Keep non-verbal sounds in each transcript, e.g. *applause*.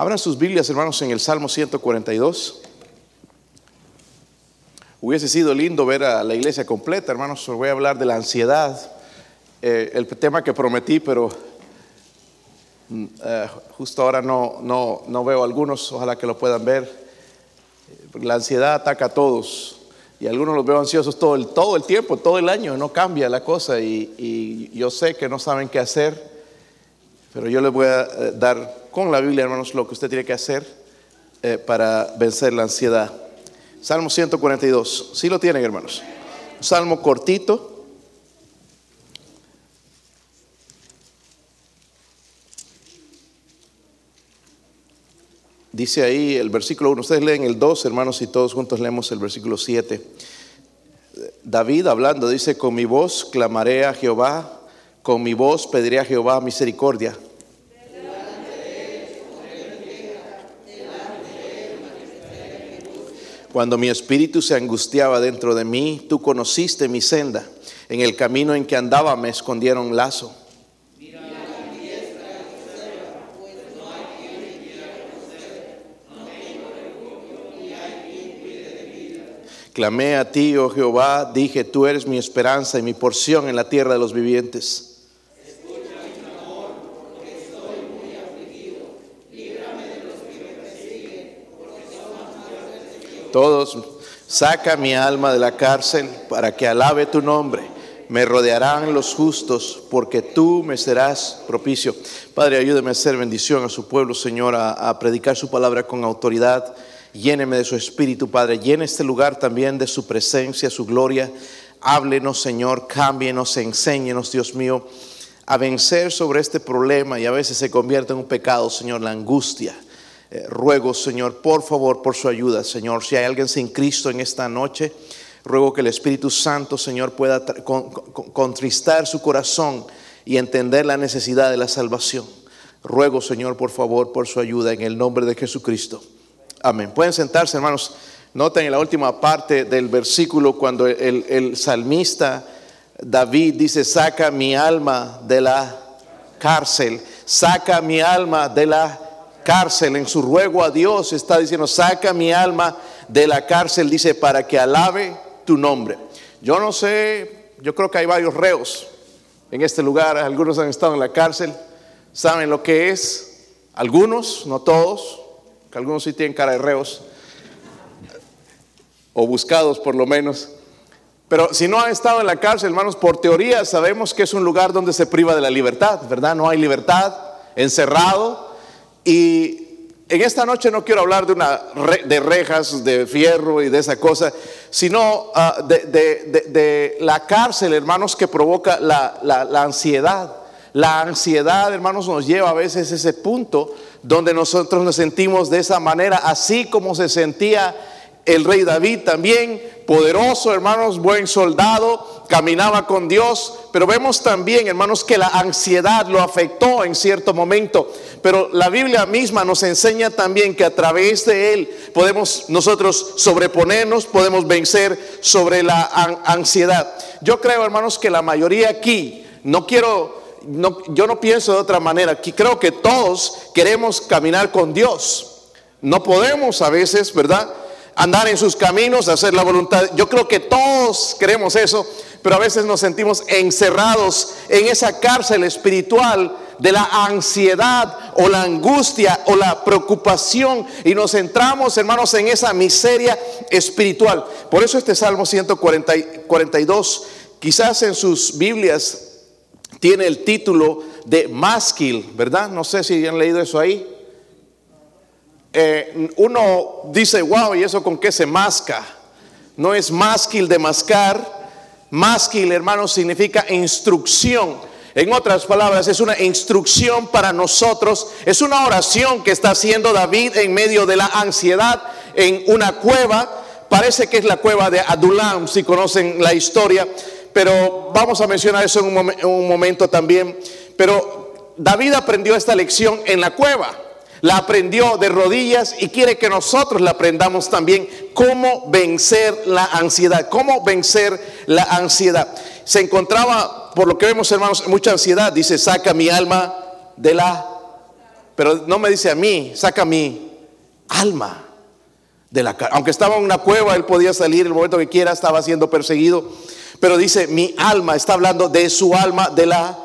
Abran sus Biblias, hermanos, en el Salmo 142. Hubiese sido lindo ver a la iglesia completa, hermanos. Voy a hablar de la ansiedad, eh, el tema que prometí, pero mm, eh, justo ahora no, no, no veo algunos, ojalá que lo puedan ver. La ansiedad ataca a todos y algunos los veo ansiosos todo el, todo el tiempo, todo el año, no cambia la cosa y yo sé que no saben qué hacer, pero yo les voy a eh, dar con la Biblia, hermanos, lo que usted tiene que hacer eh, para vencer la ansiedad. Salmo 142. ¿Sí lo tienen, hermanos? salmo cortito. Dice ahí el versículo 1. Ustedes leen el 2, hermanos, y todos juntos leemos el versículo 7. David hablando dice, con mi voz clamaré a Jehová, con mi voz pediré a Jehová misericordia. Cuando mi espíritu se angustiaba dentro de mí, tú conociste mi senda. En el camino en que andaba me escondieron lazo. Clamé a ti, oh Jehová, dije, tú eres mi esperanza y mi porción en la tierra de los vivientes. Todos, saca mi alma de la cárcel para que alabe tu nombre. Me rodearán los justos porque tú me serás propicio. Padre, ayúdeme a hacer bendición a su pueblo, Señor, a, predicar su palabra con autoridad. Lléneme de su espíritu, Padre. Llene este lugar también de su presencia, su gloria. Háblenos, Señor, cámbienos, enséñenos, Dios mío, a vencer sobre este problema y a veces se convierte en un pecado, Señor, la angustia eh, ruego, Señor, por favor, por su ayuda, Señor. Si hay alguien sin Cristo en esta noche, ruego que el Espíritu Santo, Señor, pueda contristar su corazón y entender la necesidad de la salvación. Ruego, Señor, por favor, por su ayuda en el nombre de Jesucristo. Amén. Pueden sentarse, hermanos. Noten en la última parte del versículo cuando el, el salmista David dice, saca mi alma de la cárcel, saca mi alma de la cárcel, en su ruego a Dios, está diciendo, saca mi alma de la cárcel, dice, para que alabe tu nombre. Yo no sé, yo creo que hay varios reos en este lugar, algunos han estado en la cárcel, saben lo que es, algunos, no todos, que algunos sí tienen cara de reos, o buscados por lo menos. Pero si no han estado en la cárcel, hermanos, por teoría sabemos que es un lugar donde se priva de la libertad, ¿verdad? No hay libertad, encerrado, y en esta noche no quiero hablar de, una, de rejas de fierro y de esa cosa, sino ah, de, la cárcel, hermanos, que provoca la, la, ansiedad. La ansiedad, hermanos, nos lleva a veces a ese punto donde nosotros nos sentimos de esa manera, así como se sentía el rey David también, poderoso, hermanos, buen soldado, caminaba con Dios, pero vemos también, hermanos, que la ansiedad lo afectó en cierto momento. Pero la Biblia misma nos enseña también que a través de él podemos nosotros sobreponernos, podemos vencer sobre la ansiedad. Yo creo, hermanos, que la mayoría aquí, no quiero, no, yo no pienso de otra manera, aquí creo que todos queremos caminar con Dios. No podemos a veces, ¿verdad? Andar en sus caminos, hacer la voluntad. Yo creo que todos queremos eso, pero a veces nos sentimos encerrados en esa cárcel espiritual de la ansiedad o la angustia o la preocupación y nos centramos, hermanos, en esa miseria espiritual. Por eso este Salmo 142, quizás en sus Biblias tiene el título de másquil, ¿verdad? No sé si han leído eso ahí. Eh, uno dice, wow, ¿y eso con qué se masca? No es másquil de mascar. Másquil, hermano, significa instrucción. En otras palabras, es una instrucción para nosotros. Es una oración que está haciendo David en medio de la ansiedad en una cueva. Parece que es la cueva de Adulam, si conocen la historia. Pero vamos a mencionar eso en un momento también. Pero David aprendió esta lección en la cueva la aprendió de rodillas y quiere que nosotros la aprendamos también cómo vencer la ansiedad, cómo vencer la ansiedad. Se encontraba, por lo que vemos hermanos, mucha ansiedad. Dice, saca mi alma de la pero no me dice a mí, saca mi alma de la. Aunque estaba en una cueva, él podía salir el momento que quiera, estaba siendo perseguido. Pero dice, mi alma, está hablando de su alma, de la...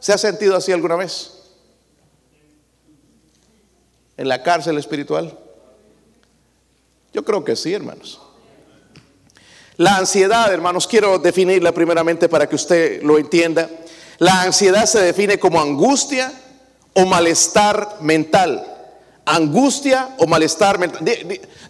¿Se ha sentido así alguna vez? ¿En la cárcel espiritual? Yo creo que sí, hermanos. La ansiedad, hermanos, quiero definirla primeramente para que usted lo entienda. La ansiedad se define como angustia o malestar mental. Angustia o malestar mental.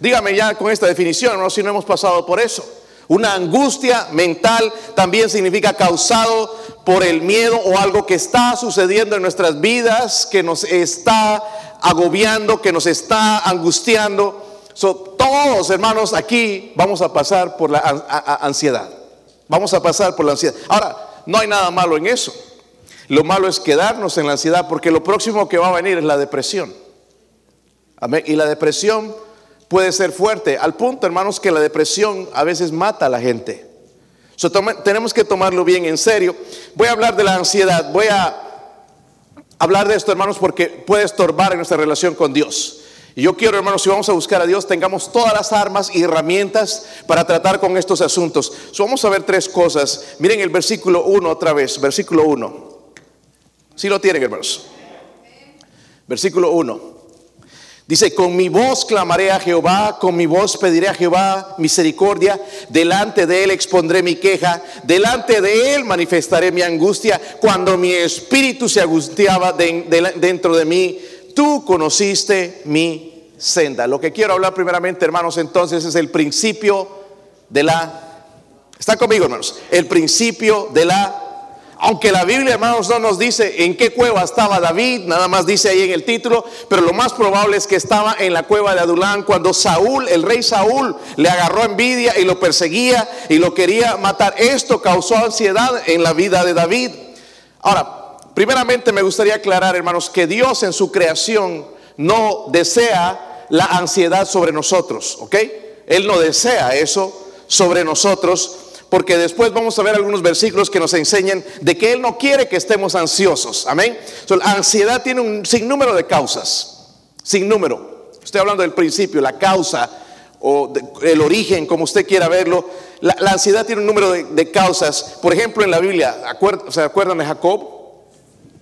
Dígame ya con esta definición, ¿no? si no hemos pasado por eso. Una angustia mental también significa causado por el miedo o algo que está sucediendo en nuestras vidas, que nos está agobiando, que nos está angustiando. todos, hermanos, aquí vamos a pasar por la ansiedad. Vamos a pasar por la ansiedad. Ahora, no hay nada malo en eso. Lo malo es quedarnos en la ansiedad porque lo próximo que va a venir es la depresión. Y la depresión puede ser fuerte, al punto, hermanos, que la depresión a veces mata a la gente. tenemos que tomarlo bien en serio. Voy a hablar de la ansiedad, voy a hablar de esto, hermanos, porque puede estorbar en nuestra relación con Dios. Y yo quiero, hermanos, si vamos a buscar a Dios, tengamos todas las armas y herramientas para tratar con estos asuntos. vamos a ver tres cosas. Miren el versículo 1 otra vez, versículo 1. Si lo tienen, hermanos. Versículo 1. Dice, con mi voz clamaré a Jehová, con mi voz pediré a Jehová misericordia, delante de él expondré mi queja, delante de él manifestaré mi angustia, cuando mi espíritu se angustiaba dentro de mí, tú conociste mi senda. Lo que quiero hablar primeramente, hermanos, entonces es el principio de la... ¿Están conmigo, hermanos? El principio de la aunque la Biblia, hermanos, no nos dice en qué cueva estaba David, nada más dice ahí en el título, pero lo más probable es que estaba en la cueva de Adulán cuando Saúl, el rey Saúl, le agarró envidia y lo perseguía y lo quería matar. Esto causó ansiedad en la vida de David. Ahora, primeramente me gustaría aclarar, hermanos, que Dios en su creación no desea la ansiedad sobre nosotros, ¿ok? Él no desea eso sobre nosotros porque después vamos a ver algunos versículos que nos enseñan de que Él no quiere que estemos ansiosos. Amén. la ansiedad tiene un sinnúmero de causas, sin número. Estoy hablando del principio, la causa o el origen, como usted quiera verlo. La, ansiedad tiene un número de, causas. Por ejemplo, en la Biblia, ¿se acuerdan de Jacob?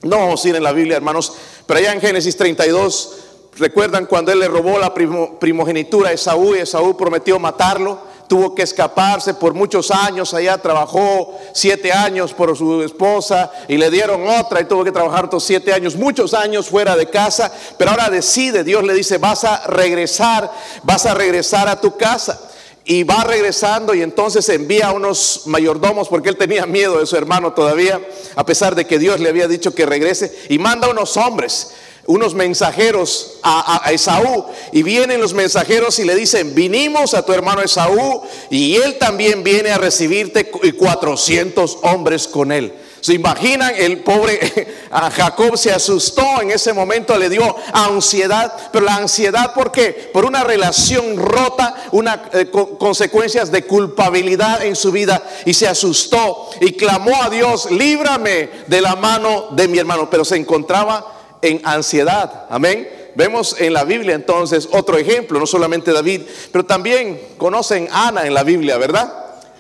No vamos a ir en la Biblia, hermanos, pero allá en Génesis 32, recuerdan cuando él le robó la primogenitura a Esaú y Esaú prometió matarlo tuvo que escaparse por muchos años, allá trabajó siete años por su esposa y le dieron otra y tuvo que trabajar otros siete años, muchos años fuera de casa, pero ahora decide, Dios le dice, vas a regresar, vas a regresar a tu casa. Y va regresando y entonces envía a unos mayordomos porque él tenía miedo de su hermano todavía, a pesar de que Dios le había dicho que regrese, y manda a unos hombres unos mensajeros a, Esaú y vienen los mensajeros y le dicen, vinimos a tu hermano Esaú y él también viene a recibirte y 400 hombres con él. ¿Se imaginan? El pobre *laughs* a Jacob se asustó en ese momento, le dio ansiedad, pero la ansiedad ¿por qué? Por una relación rota, una eh, consecuencias de culpabilidad en su vida y se asustó y clamó a Dios, líbrame de la mano de mi hermano, pero se encontraba en ansiedad. Amén. Vemos en la Biblia entonces otro ejemplo, no solamente David, pero también conocen Ana en la Biblia, ¿verdad?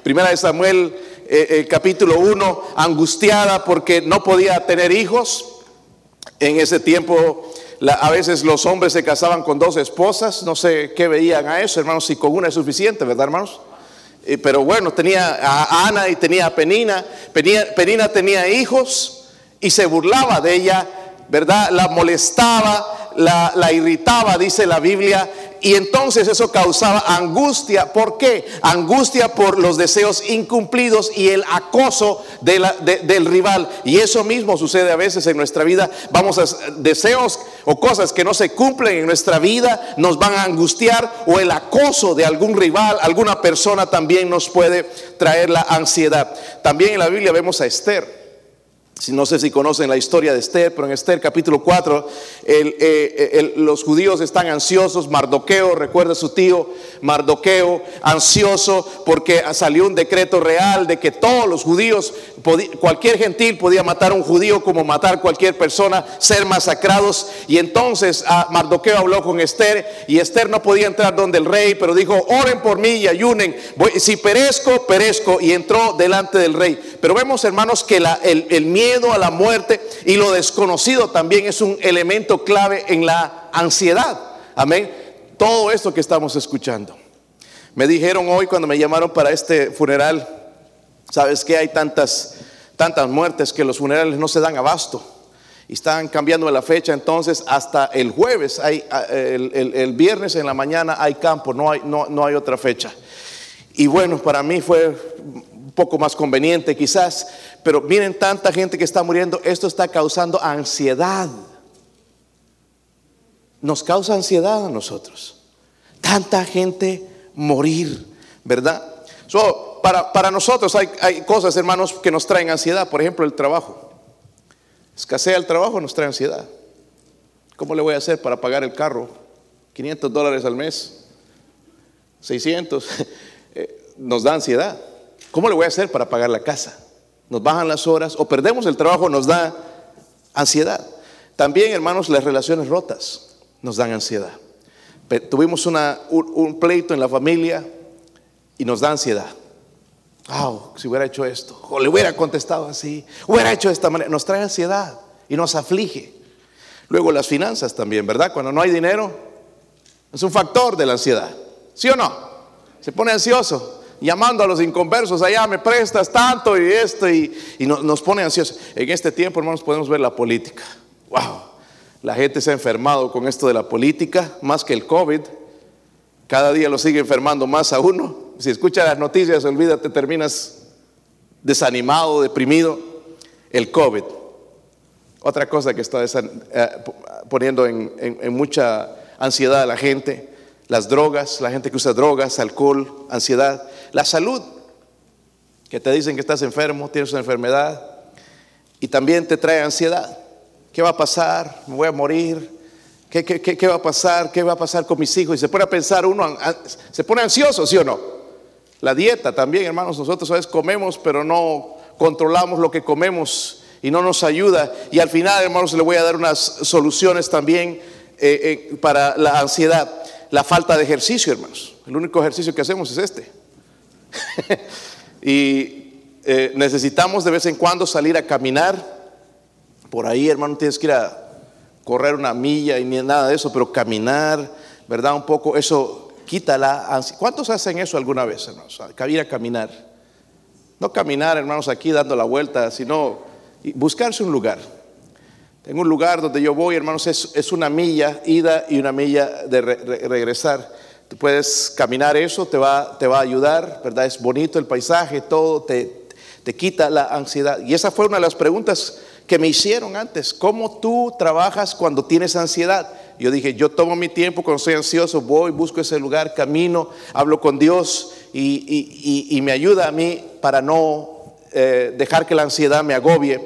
Primera de Samuel, eh, eh, capítulo 1, angustiada porque no podía tener hijos. En ese tiempo a veces los hombres se casaban con dos esposas, no sé qué veían a eso, hermanos, si con una es suficiente, ¿verdad, hermanos? Eh, pero bueno, tenía a Ana y tenía a Penina. Penina tenía hijos y se burlaba de ella ¿verdad? La molestaba, la, irritaba, dice la Biblia, y entonces eso causaba angustia. ¿Por qué? Angustia por los deseos incumplidos y el acoso del rival. Y eso mismo sucede a veces en nuestra vida. Vamos a deseos o cosas que no se cumplen en nuestra vida nos van a angustiar o el acoso de algún rival, alguna persona también nos puede traer la ansiedad. También en la Biblia vemos a Esther. No sé si conocen la historia de Esther, pero en Esther capítulo 4, eh, los judíos están ansiosos. Mardoqueo, recuerda su tío Mardoqueo, ansioso porque salió un decreto real de que todos los judíos, cualquier gentil podía matar a un judío como matar cualquier persona, ser masacrados. Y entonces ah, Mardoqueo habló con Esther y Esther no podía entrar donde el rey, pero dijo, oren por mí y ayunen. si perezco, perezco. Y entró delante del rey. Pero vemos, hermanos, que el miedo a la muerte y lo desconocido también es un elemento clave en la ansiedad. Amén. Todo esto que estamos escuchando. Me dijeron hoy cuando me llamaron para este funeral, sabes que hay tantas, tantas muertes que los funerales no se dan abasto. Y están cambiando la fecha, entonces hasta el jueves, hay, el, viernes en la mañana hay campo, no hay, no, no hay otra fecha. Y bueno, para mí fue poco más conveniente quizás, pero miren tanta gente que está muriendo, esto está causando ansiedad. Nos causa ansiedad a nosotros. Tanta gente morir, ¿verdad? Para, para nosotros hay, hay cosas, hermanos, que nos traen ansiedad. Por ejemplo, el trabajo. Escasea el trabajo, nos trae ansiedad. ¿Cómo le voy a hacer para pagar el carro? 500 dólares al mes, 600, *laughs* eh, nos da ansiedad. ¿Cómo le voy a hacer para pagar la casa? Nos bajan las horas o perdemos el trabajo, nos da ansiedad. También, hermanos, las relaciones rotas nos dan ansiedad. Tuvimos un, pleito en la familia y nos da ansiedad. Oh, si hubiera hecho esto, o le hubiera contestado así, hubiera hecho de esta manera, nos trae ansiedad y nos aflige. Luego las finanzas también, ¿verdad? Cuando no hay dinero, es un factor de la ansiedad. ¿Sí o no? Se pone ansioso llamando a los inconversos, allá me prestas tanto y esto, y, nos pone ansiosos. En este tiempo, hermanos, podemos ver la política. Wow, la gente se ha enfermado con esto de la política, más que el COVID. Cada día lo sigue enfermando más a uno. Si escuchas las noticias, olvídate, terminas desanimado, deprimido. El COVID. Otra cosa que está eh, poniendo en mucha ansiedad a la gente las drogas, la gente que usa drogas, alcohol, ansiedad, la salud, que te dicen que estás enfermo, tienes una enfermedad, y también te trae ansiedad. ¿Qué va a pasar? ¿Me voy a morir? ¿Qué, qué, va a pasar? ¿Qué va a pasar con mis hijos? Y se pone a pensar uno, se pone ansioso, ¿sí o no? La dieta también, hermanos, nosotros a veces comemos, pero no controlamos lo que comemos y no nos ayuda. Y al final, hermanos, le voy a dar unas soluciones también eh, eh, para la ansiedad la falta de ejercicio, hermanos. El único ejercicio que hacemos es este. *laughs* y eh, necesitamos de vez en cuando salir a caminar. Por ahí, hermano, tienes que ir a correr una milla y nada de eso, pero caminar, ¿verdad? Un poco, eso quita la ansiedad. ¿Cuántos hacen eso alguna vez, hermanos? Ir a caminar. No caminar, hermanos, aquí dando la vuelta, sino buscarse un lugar. En un lugar donde yo voy, hermanos, es, una milla ida y una milla de regresar. Tú puedes caminar eso, te va, te va a ayudar, ¿verdad? Es bonito el paisaje, todo te, te quita la ansiedad. Y esa fue una de las preguntas que me hicieron antes. ¿Cómo tú trabajas cuando tienes ansiedad? Yo dije, yo tomo mi tiempo cuando estoy ansioso, voy, busco ese lugar, camino, hablo con Dios y, me ayuda a mí para no eh, dejar que la ansiedad me agobie.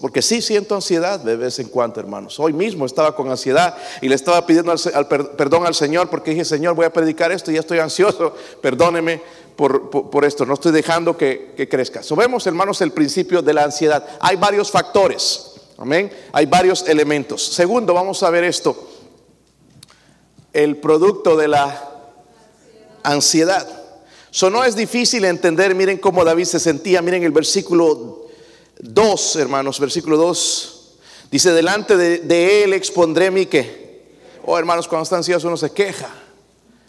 Porque sí siento ansiedad de vez en cuando, hermanos. Hoy mismo estaba con ansiedad y le estaba pidiendo al, perdón al Señor porque dije, Señor, voy a predicar esto y ya estoy ansioso. Perdóneme por, esto. No estoy dejando que, que crezca. So, hermanos, el principio de la ansiedad. Hay varios factores. Amén. Hay varios elementos. Segundo, vamos a ver esto. El producto de la ansiedad. So, no es difícil entender, miren cómo David se sentía, miren el versículo 2, hermanos, versículo 2. Dice, delante de, él expondré mi que. Oh, hermanos, cuando está ansioso uno se queja.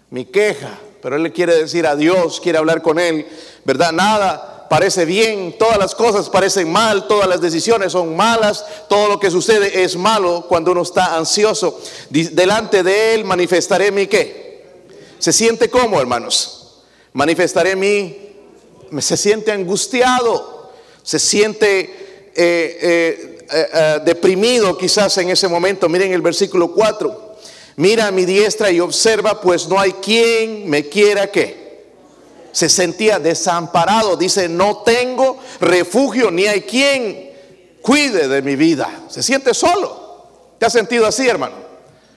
Mi queja. Pero él le quiere decir a Dios, quiere hablar con él. ¿Verdad? Nada parece bien, todas las cosas parecen mal, todas las decisiones son malas, todo lo que sucede es malo cuando uno está ansioso. Delante de él manifestaré mi qué. ¿Se siente como, hermanos? Manifestaré mi... Se siente angustiado se siente eh, eh, eh, deprimido quizás en ese momento. Miren el versículo 4. Mira a mi diestra y observa, pues no hay quien me quiera que. Se sentía desamparado. Dice, no tengo refugio, ni hay quien cuide de mi vida. Se siente solo. ¿Te has sentido así, hermano?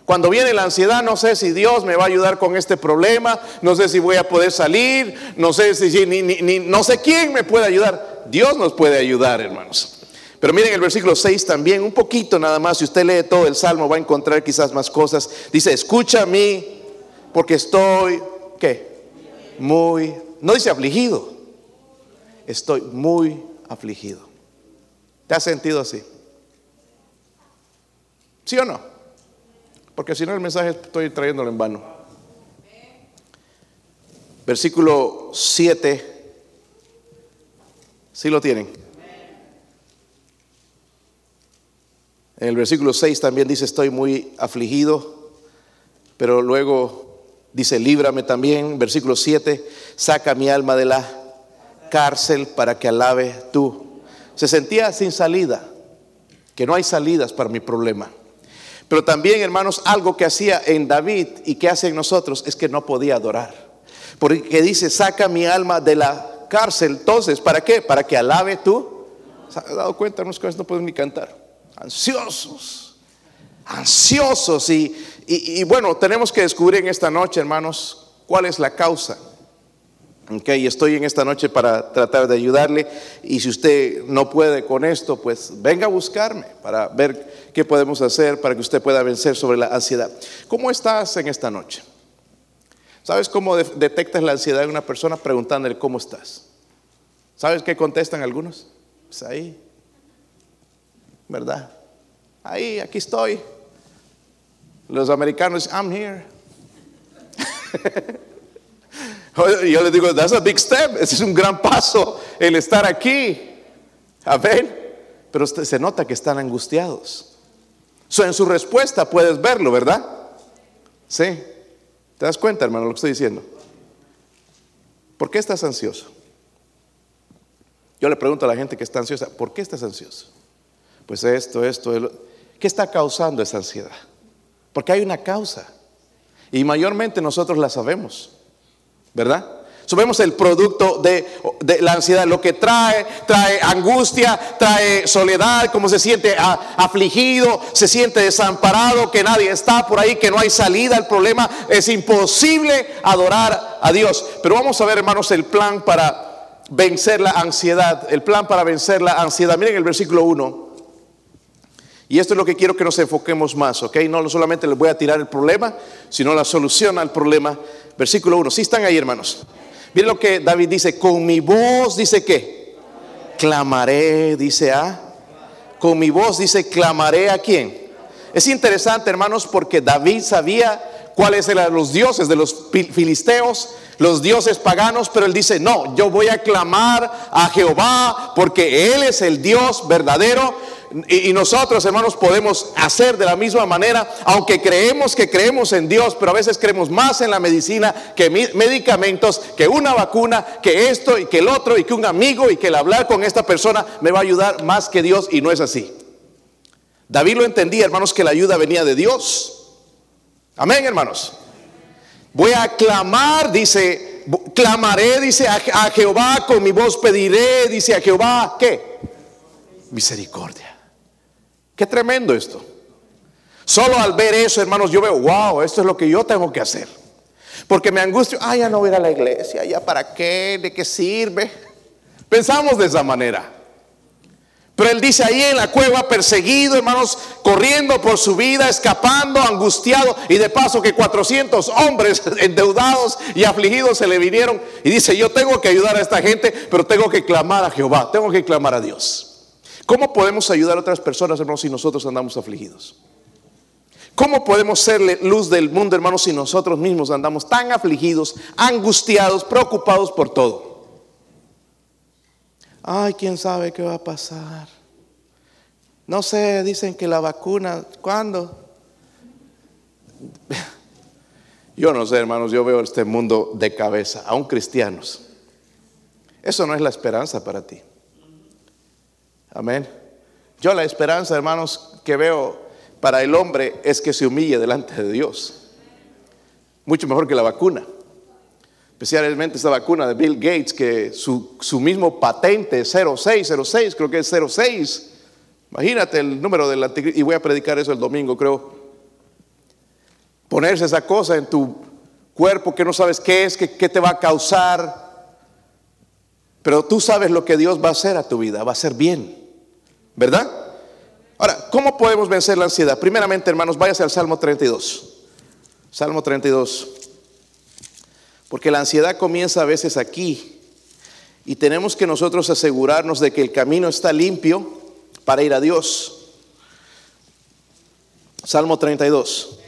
Cuando viene la ansiedad, no sé si Dios me va a ayudar con este problema, no sé si voy a poder salir, no sé si, ni, no sé quién me puede ayudar. Dios nos puede ayudar, hermanos. Pero miren el versículo 6 también, un poquito nada más, si usted lee todo el salmo va a encontrar quizás más cosas. Dice, escucha a mí, porque estoy, ¿qué? Muy, no dice afligido, estoy muy afligido. ¿Te has sentido así? ¿Sí o no? Porque si no el mensaje estoy trayéndolo en vano. Versículo 7. ¿Sí lo tienen? En el versículo 6 también dice, estoy muy afligido, pero luego dice, líbrame también. Versículo 7, saca mi alma de la cárcel para que alabe tú. Se sentía sin salida, que no hay salidas para mi problema. Pero también, hermanos, algo que hacía en David y que hace en nosotros es que no podía adorar. Porque dice, saca mi alma de la cárcel. Entonces, ¿para qué? Para que alabe tú. ¿Se ha dado cuenta, no pueden ni cantar? Ansiosos, ansiosos. Y, y, y bueno, tenemos que descubrir en esta noche, hermanos, cuál es la causa. Ok, estoy en esta noche para tratar de ayudarle y si usted no puede con esto, pues venga a buscarme para ver qué podemos hacer para que usted pueda vencer sobre la ansiedad. ¿Cómo estás en esta noche? ¿Sabes cómo detectas la ansiedad de una persona preguntándole cómo estás? ¿Sabes qué contestan algunos? Pues ahí, ¿verdad? Ahí, aquí estoy. Los americanos, I'm here. *laughs* Yo le digo, that's a big step. Ese es un gran paso el estar aquí. Amén. Pero se nota que están angustiados. En su respuesta puedes verlo, ¿verdad? Sí. ¿Te das cuenta, hermano, lo que estoy diciendo? ¿Por qué estás ansioso? Yo le pregunto a la gente que está ansiosa, ¿por qué estás ansioso? Pues esto, esto, ¿qué está causando esa ansiedad? Porque hay una causa. Y mayormente nosotros la sabemos. ¿verdad? Subemos el producto de, la ansiedad, lo que trae, trae angustia, trae soledad, como se siente afligido, se siente desamparado, que nadie está por ahí, que no hay salida al problema, es imposible adorar a Dios. Pero vamos a ver, hermanos, el plan para vencer la ansiedad, el plan para vencer la ansiedad. Miren el versículo 1. Y esto es lo que quiero que nos enfoquemos más, ¿ok? No solamente les voy a tirar el problema, sino la solución al problema. Versículo 1. Si están ahí, hermanos. Miren lo que David dice. Con mi voz, dice que clamaré, dice a. Con mi voz, dice, clamaré a quién. Es interesante, hermanos, porque David sabía cuáles eran los dioses de los filisteos, los dioses paganos, pero él dice, no, yo voy a clamar a Jehová porque Él es el Dios verdadero. Y, nosotros, hermanos, podemos hacer de la misma manera, aunque creemos que creemos en Dios, pero a veces creemos más en la medicina que medicamentos, que una vacuna, que esto y que el otro, y que un amigo, y que el hablar con esta persona me va a ayudar más que Dios, y no es así. David lo entendía, hermanos, que la ayuda venía de Dios. Amén, hermanos. Voy a clamar, dice, clamaré, dice a, a Jehová, con mi voz pediré, dice a Jehová, ¿qué? Misericordia. Qué tremendo esto. Solo al ver eso, hermanos, yo veo, wow, esto es lo que yo tengo que hacer. Porque me angustio, ah, ya no voy a ir a la iglesia, ya para qué, de qué sirve. Pensamos de esa manera. Pero él dice ahí en la cueva, perseguido, hermanos, corriendo por su vida, escapando, angustiado, y de paso que 400 hombres *laughs* endeudados y afligidos se le vinieron. Y dice, yo tengo que ayudar a esta gente, pero tengo que clamar a Jehová, tengo que clamar a Dios. ¿Cómo podemos ayudar a otras personas, hermanos, si nosotros andamos afligidos? ¿Cómo podemos ser luz del mundo, hermanos, si nosotros mismos andamos tan afligidos, angustiados, preocupados por todo? Ay, quién sabe qué va a pasar. No sé, dicen que la vacuna, ¿cuándo? *laughs* Yo no sé, hermanos, yo veo este mundo de cabeza, aún cristianos. Eso no es la esperanza para ti. Amén. Yo la esperanza, hermanos, que veo para el hombre es que se humille delante de Dios. Mucho mejor que la vacuna. Especialmente esa vacuna de Bill Gates, que su, mismo patente 0606, creo que es 06, Imagínate el número del anticristo, y voy a predicar eso el domingo, creo. Ponerse esa cosa en tu cuerpo que no sabes qué es, qué, qué te va a causar. Pero tú sabes lo que Dios va a hacer a tu vida, va a ser bien, ¿verdad? Ahora, ¿cómo podemos vencer la ansiedad? Primeramente, hermanos, váyase al Salmo 32. Salmo 32. Porque la ansiedad comienza a veces aquí. Y tenemos que nosotros asegurarnos de que el camino está limpio para ir a Dios. Salmo 32.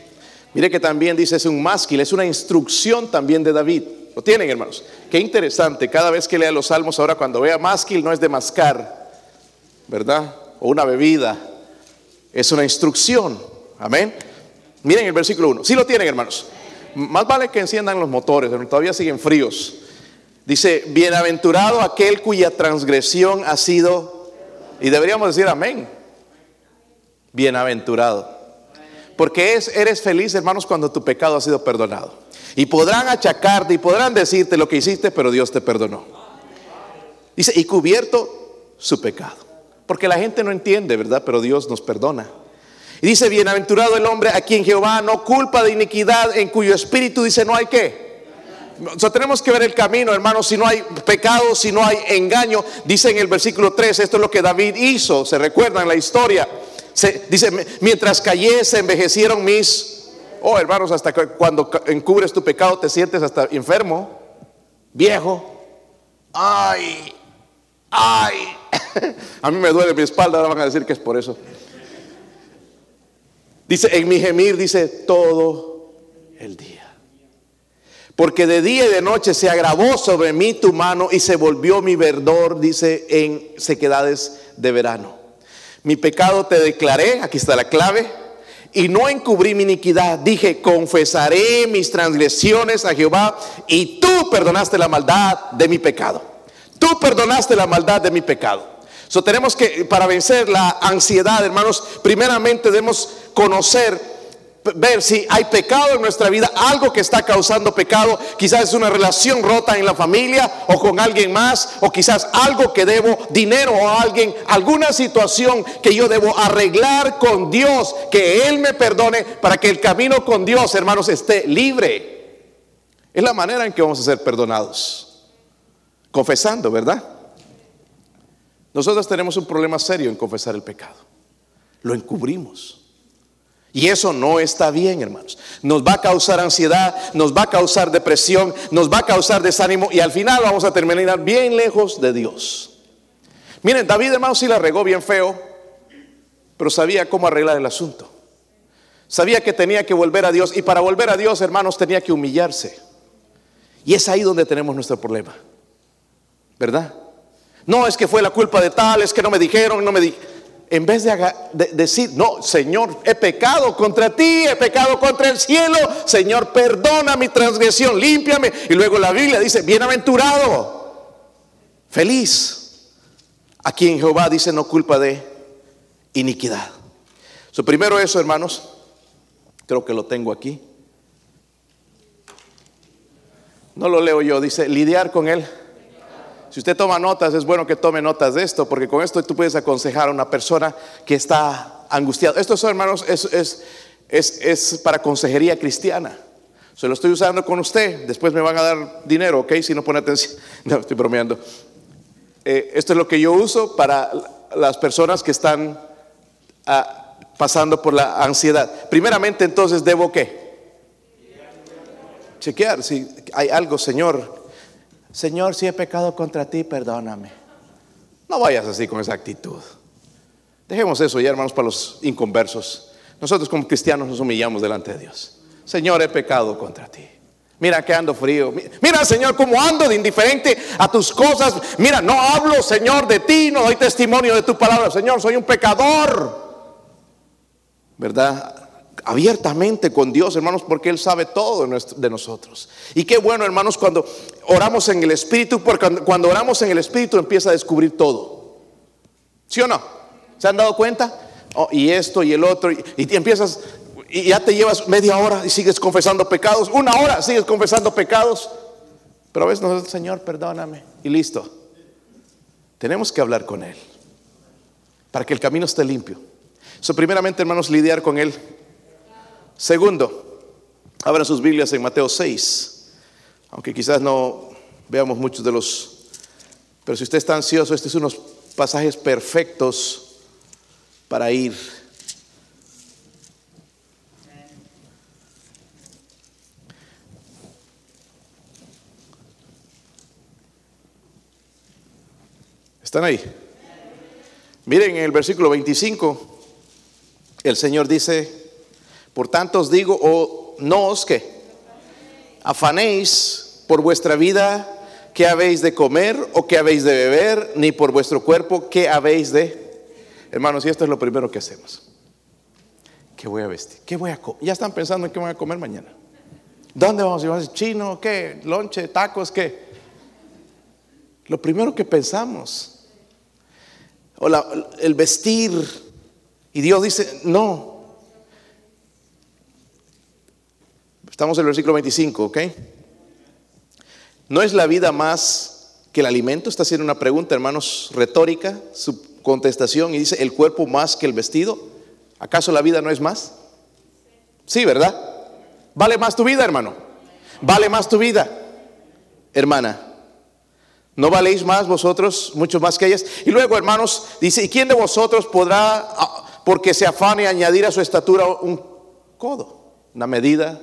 Mire que también dice es un másquil, es una instrucción también de David. ¿Lo tienen, hermanos? Qué interesante. Cada vez que lea los salmos, ahora cuando vea másquil no es de mascar, ¿verdad? O una bebida. Es una instrucción. Amén. Miren el versículo 1. Si lo tienen, hermanos. Más vale que enciendan los motores, todavía siguen fríos. Dice, bienaventurado aquel cuya transgresión ha sido, y deberíamos decir amén, bienaventurado. Porque es, eres feliz, hermanos, cuando tu pecado ha sido perdonado. Y podrán achacarte y podrán decirte lo que hiciste, pero Dios te perdonó. Dice, y cubierto su pecado. Porque la gente no entiende, ¿verdad? Pero Dios nos perdona. Y dice, bienaventurado el hombre a quien Jehová no culpa de iniquidad, en cuyo espíritu dice, no hay qué. O tenemos que ver el camino, hermanos, si no hay pecado, si no hay engaño. Dice en el versículo 3, esto es lo que David hizo, se recuerda en la historia. Se, dice, mientras callé se envejecieron mis... Oh, hermanos, hasta cuando encubres tu pecado te sientes hasta enfermo, viejo. Ay, ay. *coughs* A mí me duele mi espalda, ahora van a decir que es por eso. Dice, en mi gemir, dice, todo el día. Porque de día y de noche se agravó sobre mí tu mano y se volvió mi verdor, dice, en sequedades de verano. Mi pecado te declaré, aquí está la clave, y no encubrí mi iniquidad. Dije, confesaré mis transgresiones a Jehová y tú perdonaste la maldad de mi pecado. Tú perdonaste la maldad de mi pecado. So, tenemos que, para vencer la ansiedad, hermanos, primeramente debemos conocer, ver si hay pecado en nuestra vida, algo que está causando pecado, quizás es una relación rota en la familia o con alguien más, o quizás algo que debo, dinero a alguien, alguna situación que yo debo arreglar con Dios, que Él me perdone para que el camino con Dios, hermanos, esté libre. Es la manera en que vamos a ser perdonados. Confesando, ¿verdad? Nosotros tenemos un problema serio en confesar el pecado. Lo encubrimos. Y eso no está bien, hermanos. Nos va a causar ansiedad, nos va a causar depresión, nos va a causar desánimo y al final vamos a terminar bien lejos de Dios. Miren, David, hermanos, sí la regó bien feo, pero sabía cómo arreglar el asunto. Sabía que tenía que volver a Dios y para volver a Dios, hermanos, tenía que humillarse. Y es ahí donde tenemos nuestro problema. ¿Verdad? No, es que fue la culpa de tal, es que no me dijeron, no me di. En vez de, decir, no, Señor, he pecado contra ti, he pecado contra el cielo, Señor, perdona mi transgresión, límpiame. Y luego la Biblia dice, bienaventurado, feliz, a quien Jehová dice no culpa de iniquidad. Primero eso, hermanos, creo que lo tengo aquí. No lo leo yo, dice lidiar con él si usted toma notas, es bueno que tome notas de esto, porque con esto tú puedes aconsejar a una persona que está angustiada. Esto, hermanos, es, es, es, para consejería cristiana. Se lo estoy usando con usted. Después me van a dar dinero, ¿ok? Si no pone atención. *laughs* No, estoy bromeando. Eh, esto es lo que yo uso para las personas que están ah, pasando por la ansiedad. Primeramente, entonces, ¿debo qué? Chequear si hay algo, Señor, Señor, si he pecado contra ti, perdóname. No vayas así con esa actitud. Dejemos eso ya, hermanos, para los inconversos. Nosotros como cristianos nos humillamos delante de Dios. Señor, he pecado contra ti. Mira que ando frío. Mira, Señor, cómo ando de indiferente a tus cosas. Mira, no hablo, Señor, de ti, no doy testimonio de tu palabra. Señor, soy un pecador. ¿Verdad? Abiertamente con Dios, hermanos, porque Él sabe todo de nosotros. Y qué bueno, hermanos, cuando oramos en el Espíritu, porque cuando oramos en el Espíritu empieza a descubrir todo. ¿Sí o no? ¿Se han dado cuenta? Oh, y esto y el otro, y, empiezas, y ya te llevas media hora y sigues confesando pecados, una hora sigues confesando pecados, pero a veces Señor, perdóname, y listo. Tenemos que hablar con Él. para que el camino esté limpio. Eso primeramente, hermanos, lidiar con él. Segundo, abran sus Biblias en Mateo 6, aunque quizás no veamos muchos de los, pero si usted está ansioso, este es unos pasajes perfectos para ir. ¿Están ahí? Miren en el versículo 25, el Señor dice, por tanto os digo, o no os que afanéis por vuestra vida, qué habéis de comer o qué habéis de beber, ni por vuestro cuerpo, qué habéis de... Hermanos, y esto es lo primero que hacemos. ¿Qué voy a vestir? ¿Qué voy a comer? Ya están pensando en qué voy a comer mañana. ¿Dónde vamos a ir? ¿Chino? ¿Qué? ¿Lonche? ¿Tacos? ¿Qué? Lo primero que pensamos o el vestir. Y Dios dice, no. Estamos en el versículo 25, ¿ok? ¿No es la vida más que el alimento? Está haciendo una pregunta, hermanos, retórica, su contestación, y dice, ¿el cuerpo más que el vestido? ¿Acaso la vida no es más? Sí, ¿verdad? ¿Vale más tu vida, hermano? ¿Vale más tu vida, hermana? ¿No valéis más vosotros, mucho más que ellas? Y luego, hermanos, dice, ¿y quién de vosotros podrá, ah, porque se afane, añadir a su estatura un codo? Una medida,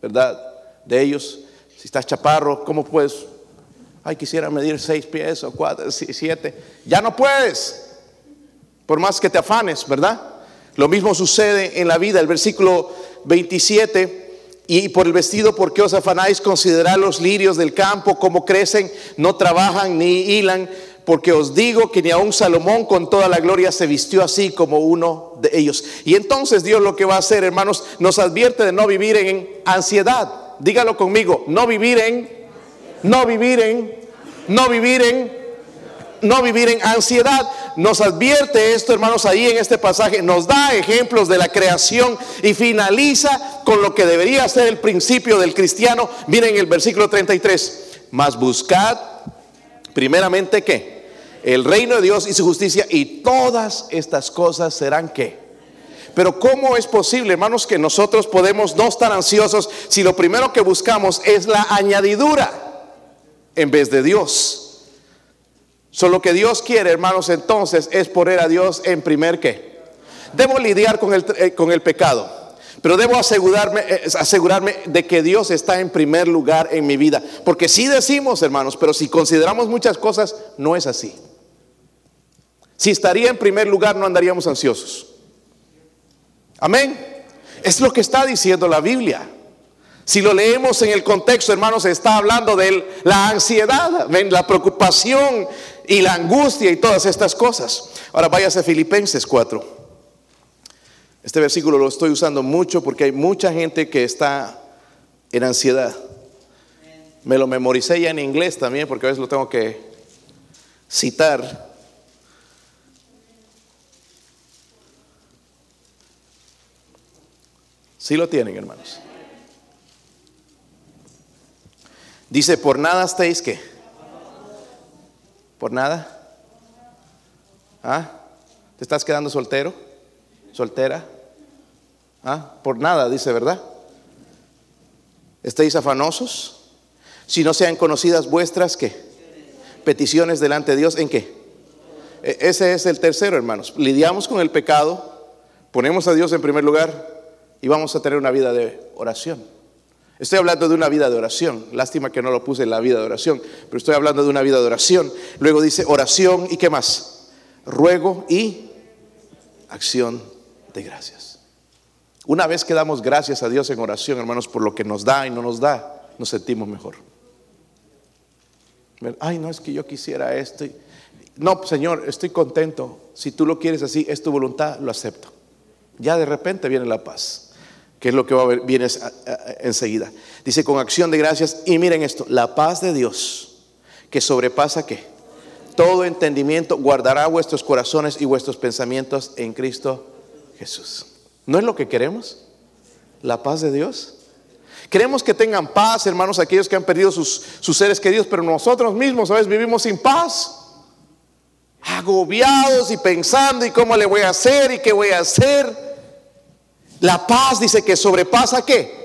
¿verdad? De ellos. Si estás chaparro, ¿cómo puedes? Ay, quisiera medir seis pies o cuatro, siete. Ya no puedes. Por más que te afanes, ¿verdad? Lo mismo sucede en la vida. El versículo 27 y por el vestido, ¿por qué os afanáis? Considerad los lirios del campo, cómo crecen, no trabajan ni hilan, porque os digo que ni aun Salomón con toda la gloria se vistió así como uno de ellos. Y entonces Dios lo que va a hacer, hermanos, nos advierte de no vivir en ansiedad. Dígalo conmigo, no vivir en, no vivir en, no vivir en no vivir en ansiedad. Nos advierte esto, hermanos, ahí en este pasaje, nos da ejemplos de la creación y finaliza con lo que debería ser el principio del cristiano. Miren el versículo 33, mas buscad primeramente que el reino de Dios y su justicia y todas estas cosas serán que. Pero ¿cómo es posible, hermanos, que nosotros podemos no estar ansiosos si lo primero que buscamos es la añadidura en vez de Dios? Solo que Dios quiere, hermanos, entonces es poner a Dios en primer qué. Debo lidiar con el, eh, con el pecado, pero debo asegurarme, eh, asegurarme de que Dios está en primer lugar en mi vida. Porque si decimos, hermanos, pero si consideramos muchas cosas, no es así. Si estaría en primer lugar, no andaríamos ansiosos. Amén. Es lo que está diciendo la Biblia. Si lo leemos en el contexto, hermanos, está hablando de la ansiedad, la preocupación y la angustia y todas estas cosas. Ahora váyase a Filipenses 4. Este versículo lo estoy usando mucho porque hay mucha gente que está en ansiedad. Me lo memoricé ya en inglés también porque a veces lo tengo que citar. Sí lo tienen, hermanos. Dice, por nada estáis que ¿Por nada? ¿Ah? ¿Te estás quedando soltero? ¿Soltera? ¿Ah? Por nada, dice, ¿verdad? ¿Estáis afanosos? Si no sean conocidas vuestras, ¿qué? Peticiones delante de Dios, ¿en qué? E, ese es el tercero, hermanos. Lidiamos con el pecado, ponemos a Dios en primer lugar y vamos a tener una vida de oración. Estoy hablando de una vida de oración. Lástima que no lo puse en la vida de oración, pero estoy hablando de una vida de oración. Luego dice oración y qué más? Ruego y acción de gracias. Una vez que damos gracias a Dios en oración, hermanos, por lo que nos da y no nos da, nos sentimos mejor. Ay, no es que yo quisiera esto. No, Señor, estoy contento. Si tú lo quieres así, es tu voluntad, lo acepto. Ya de repente viene la paz que es lo que va a ver, viene enseguida. Dice con acción de gracias y miren esto, la paz de Dios que sobrepasa que todo entendimiento guardará vuestros corazones y vuestros pensamientos en Cristo Jesús. ¿No es lo que queremos? La paz de Dios. Queremos que tengan paz, hermanos, aquellos que han perdido sus, seres queridos, pero nosotros mismos, ¿sabes? Vivimos sin paz. agobiados y pensando y cómo le voy a hacer y qué voy a hacer. La paz dice que sobrepasa qué?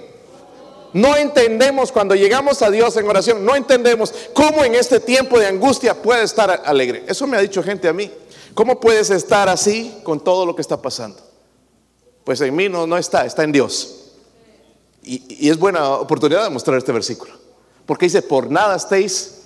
No entendemos cuando llegamos a Dios en oración, no entendemos cómo en este tiempo de angustia puede estar alegre. Eso me ha dicho gente a mí. ¿Cómo puedes estar así con todo lo que está pasando? Pues en mí no, no está, está en Dios. Y, es buena oportunidad de mostrar este versículo. Porque dice, por nada estéis,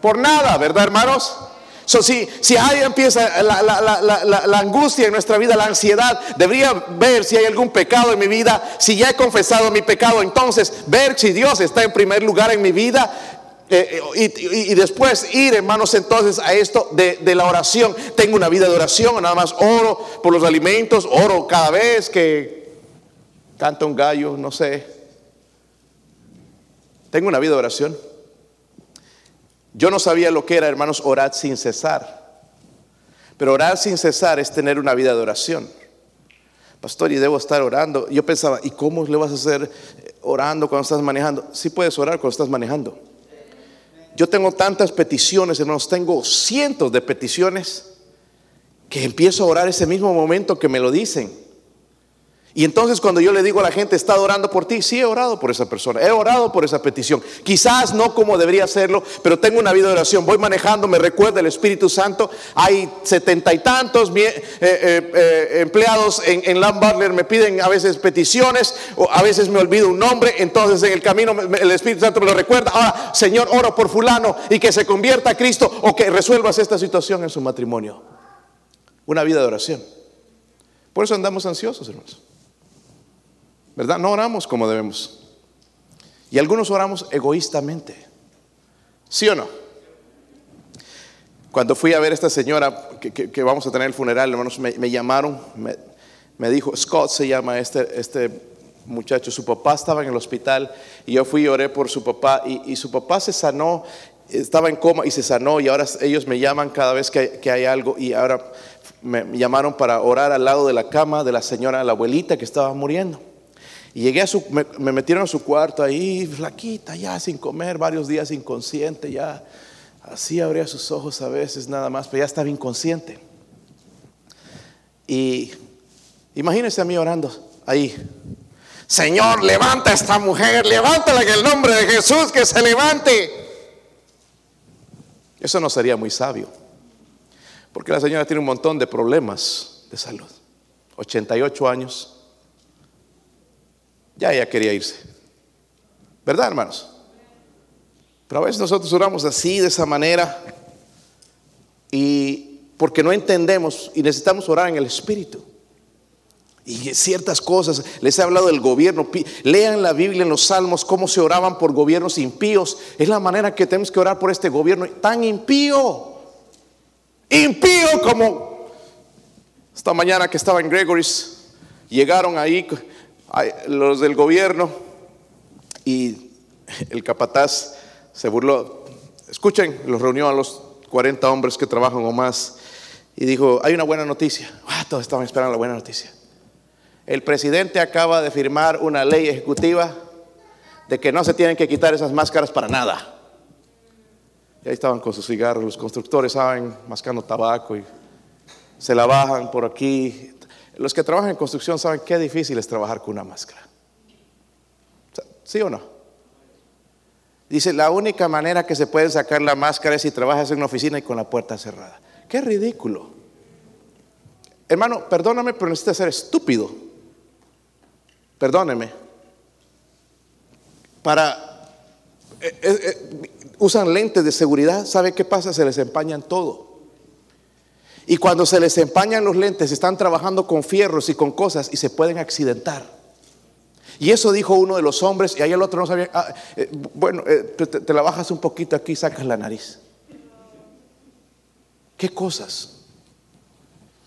por nada, ¿verdad hermanos? So, si, si ahí empieza la, la, angustia en nuestra vida, la ansiedad, debería ver si hay algún pecado en mi vida, si ya he confesado mi pecado, entonces ver si Dios está en primer lugar en mi vida. Eh, eh, y, después ir, hermanos, entonces a esto de, la oración. Tengo una vida de oración, nada más oro por los alimentos, oro cada vez que canta un gallo, no sé. Tengo una vida de oración. Yo no sabía lo que era, hermanos, orar sin cesar. Pero orar sin cesar es tener una vida de oración. Pastor, y debo estar orando. Yo pensaba, ¿y cómo le vas a hacer orando cuando estás manejando? Sí puedes orar cuando estás manejando. Yo tengo tantas peticiones, hermanos, tengo cientos de peticiones que empiezo a orar ese mismo momento que me lo dicen. Y entonces cuando yo le digo a la gente, está orando por ti, sí he orado por esa persona, he orado por esa petición. Quizás no como debería hacerlo, pero tengo una vida de oración. Voy manejando, me recuerda el Espíritu Santo. Hay setenta y tantos eh, eh, eh, empleados en, en Butler, me piden a veces peticiones, o a veces me olvido un nombre, entonces en el camino el Espíritu Santo me lo recuerda. Ahora, Señor, oro por fulano y que se convierta a Cristo o que resuelvas esta situación en su matrimonio. Una vida de oración. Por eso andamos ansiosos, hermanos. ¿Verdad? No oramos como debemos. Y algunos oramos egoístamente. ¿Sí o no? Cuando fui a ver a esta señora que, vamos a tener el funeral, hermanos, me, llamaron, me, dijo, Scott se llama este, este muchacho, su papá estaba en el hospital y yo fui y oré por su papá y, su papá se sanó, estaba en coma y se sanó y ahora ellos me llaman cada vez que, que hay algo y ahora me llamaron para orar al lado de la cama de la señora, la abuelita que estaba muriendo. Y llegué a su, me, metieron a su cuarto ahí, flaquita, ya sin comer, varios días inconsciente, ya así abría sus ojos a veces nada más, pero ya estaba inconsciente. Y imagínense a mí orando ahí. Señor, levanta a esta mujer, levántala en el nombre de Jesús, que se levante. Eso no sería muy sabio, porque la señora tiene un montón de problemas de salud. 88 años ya ella quería irse. ¿Verdad, hermanos? Pero a veces nosotros oramos así, de esa manera, y porque no entendemos y necesitamos orar en el Espíritu. Y ciertas cosas, les he hablado del gobierno, lean la Biblia en los salmos, cómo se oraban por gobiernos impíos. Es la manera que tenemos que orar por este gobierno tan impío. Impío como esta mañana que estaba en Gregory's, llegaron ahí los del gobierno y el capataz se burló. Escuchen, los reunió a los 40 hombres que trabajan o más y dijo, hay una buena noticia. Ah, todos estaban esperando la buena noticia. El presidente acaba de firmar una ley ejecutiva de que no se tienen que quitar esas máscaras para nada. Y ahí estaban con sus cigarros, los constructores saben, mascando tabaco y se la bajan por aquí, los que trabajan en construcción saben qué difícil es trabajar con una máscara. ¿Sí o no? Dice, la única manera que se puede sacar la máscara es si trabajas en una oficina y con la puerta cerrada. Qué ridículo. Hermano, perdóname, pero necesitas ser estúpido. Perdóneme. Para... Eh, eh, eh, usan lentes de seguridad, ¿sabe qué pasa? Se les empañan todo. Y cuando se les empañan los lentes, están trabajando con fierros y con cosas y se pueden accidentar. Y eso dijo uno de los hombres y ahí el otro no sabía, ah, eh, bueno, eh, te, la bajas un poquito aquí y sacas la nariz. ¿Qué cosas?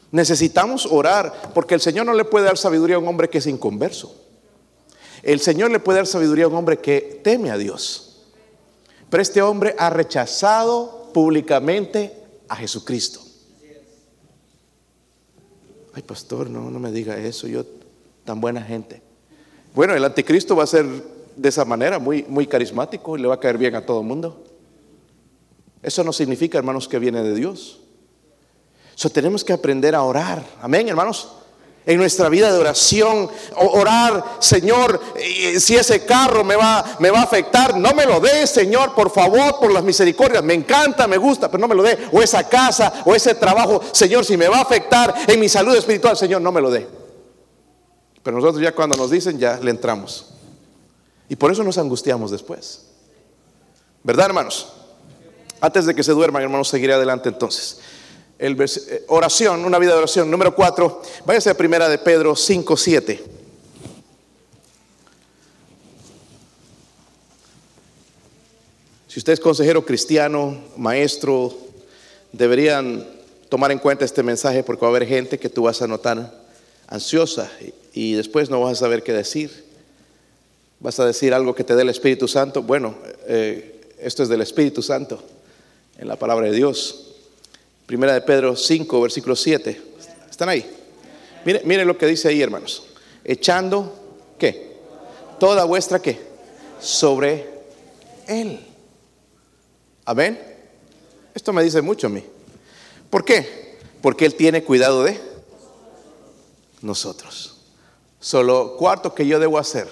Necesitamos orar porque el Señor no le puede dar sabiduría a un hombre que es inconverso. El Señor le puede dar sabiduría a un hombre que teme a Dios. Pero este hombre ha rechazado públicamente a Jesucristo. Ay, pastor, no, no me diga eso, yo tan buena gente. Bueno, el anticristo va a ser de esa manera, muy, muy carismático, y le va a caer bien a todo el mundo. Eso no significa, hermanos, que viene de Dios. So, tenemos que aprender a orar. Amén, hermanos. En nuestra vida de oración, orar, Señor, si ese carro me va, me va a afectar, no me lo dé, Señor, por favor, por las misericordias. Me encanta, me gusta, pero no me lo dé. O esa casa, o ese trabajo, Señor, si me va a afectar en mi salud espiritual, Señor, no me lo dé. Pero nosotros ya cuando nos dicen, ya le entramos. Y por eso nos angustiamos después. ¿Verdad, hermanos? Antes de que se duerman, hermanos, seguiré adelante entonces. El eh, oración, una vida de oración. Número cuatro, váyase a primera de Pedro 5, 7. Si usted es consejero cristiano, maestro, deberían tomar en cuenta este mensaje porque va a haber gente que tú vas a notar ansiosa y después no vas a saber qué decir. Vas a decir algo que te dé el Espíritu Santo. Bueno, eh, esto es del Espíritu Santo en la palabra de Dios. Primera de Pedro 5, versículo 7. ¿Están ahí? Miren, miren lo que dice ahí, hermanos. Echando, ¿qué? Toda vuestra, ¿qué? Sobre Él. Amén. Esto me dice mucho a mí. ¿Por qué? Porque Él tiene cuidado de nosotros. Solo cuarto que yo debo hacer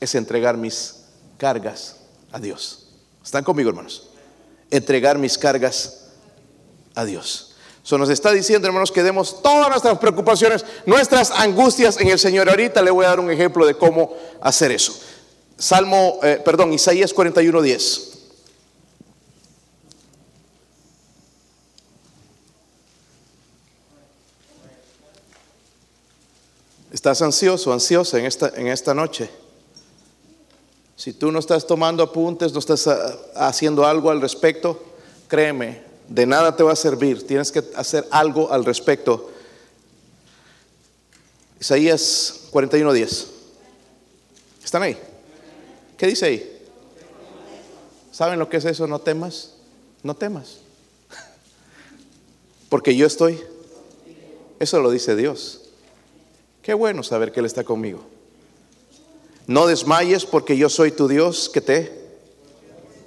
es entregar mis cargas a Dios. ¿Están conmigo, hermanos? Entregar mis cargas a Dios. Eso nos está diciendo, hermanos, que demos todas nuestras preocupaciones, nuestras angustias en el Señor. Ahorita le voy a dar un ejemplo de cómo hacer eso. Salmo, eh, perdón, Isaías 41, 10. ¿Estás ansioso, ansiosa en esta, en esta noche? Si tú no estás tomando apuntes, no estás ah, haciendo algo al respecto, créeme, de nada te va a servir. Tienes que hacer algo al respecto. Isaías 41:10. ¿Están ahí? ¿Qué dice ahí? ¿Saben lo que es eso? No temas. No temas. *laughs* Porque yo estoy. Eso lo dice Dios. Qué bueno saber que Él está conmigo. No desmayes porque yo soy tu Dios que te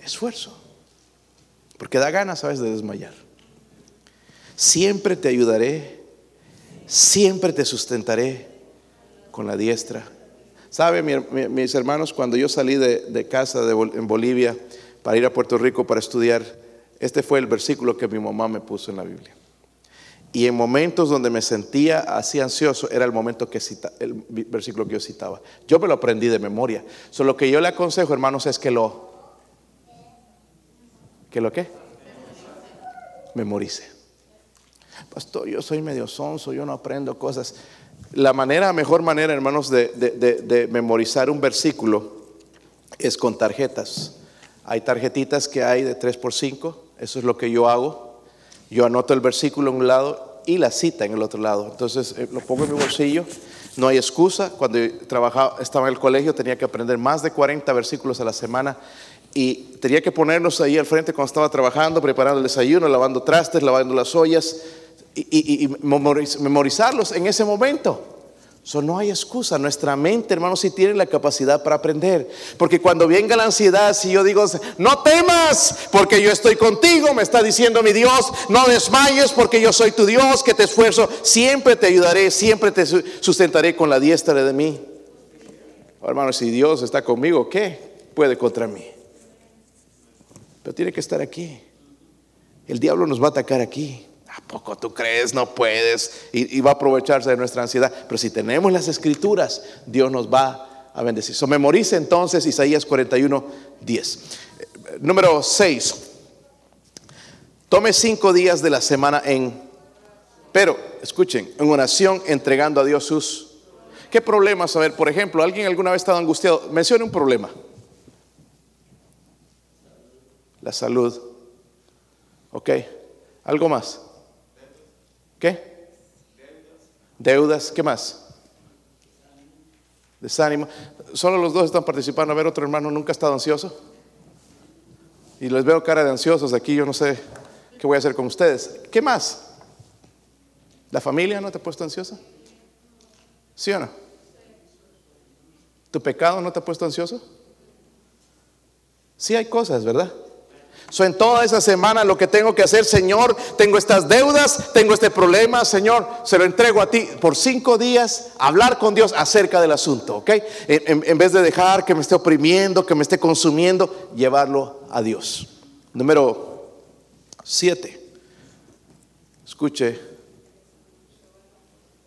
esfuerzo. Porque da ganas, sabes, de desmayar. Siempre te ayudaré, siempre te sustentaré con la diestra. ¿Sabe, mis hermanos, cuando yo salí de, casa en Bolivia para ir a Puerto Rico para estudiar, este fue el versículo que mi mamá me puso en la Biblia. Y en momentos donde me sentía así ansioso, era el momento que cita, el versículo que yo citaba. Yo me lo aprendí de memoria. Solo lo que yo le aconsejo, hermanos, es que lo. ¿Que lo qué? Memorice. Pastor, yo soy medio sonso, yo no aprendo cosas. La manera, mejor manera, hermanos, de, de memorizar un versículo es con tarjetas. Hay tarjetitas que hay de 3 por 5, eso es lo que yo hago yo anoto el versículo en un lado y la cita en el otro lado. Entonces eh, lo pongo en mi bolsillo. No hay excusa. Cuando trabajaba, estaba en el colegio tenía que aprender más de 40 versículos a la semana y tenía que ponernos ahí al frente cuando estaba trabajando, preparando el desayuno, lavando trastes, lavando las ollas y memorizarlos en ese momento no hay excusa. Nuestra mente, hermanos, sí tiene la capacidad para aprender. Porque cuando venga la ansiedad, si yo digo, no temas, porque yo estoy contigo, me está diciendo mi Dios, no desmayes, porque yo soy tu Dios, que te esfuerzo, siempre te ayudaré, siempre te sustentaré con la diestra de mí. hermanos, si Dios está conmigo, ¿qué puede contra mí? Pero tiene que estar aquí. El diablo nos va a atacar aquí poco tú crees? No puedes. Y, va a aprovecharse de nuestra ansiedad. Pero si tenemos las escrituras, Dios nos va a bendecir. So, memorice entonces Isaías 41, 10. Número 6. Tome cinco días de la semana en, pero escuchen, en oración entregando a Dios sus... ¿Qué problemas? A ver, por ejemplo, ¿alguien alguna vez ha estado angustiado? Mencione un problema. La salud. ¿Ok? ¿Algo más? ¿Qué? Deudas. ¿Qué más? Desánimo. Solo los dos están participando. A ver, otro hermano nunca ha estado ansioso. Y les veo cara de ansiosos aquí. Yo no sé qué voy a hacer con ustedes. ¿Qué más? ¿La familia no te ha puesto ansiosa? ¿Sí o no? ¿Tu pecado no te ha puesto ansioso? Sí hay cosas, ¿verdad? So, en toda esa semana lo que tengo que hacer, Señor, tengo estas deudas, tengo este problema, Señor, se lo entrego a ti por cinco días, hablar con Dios acerca del asunto, ¿ok? En, en vez de dejar que me esté oprimiendo, que me esté consumiendo, llevarlo a Dios. Número siete. Escuche,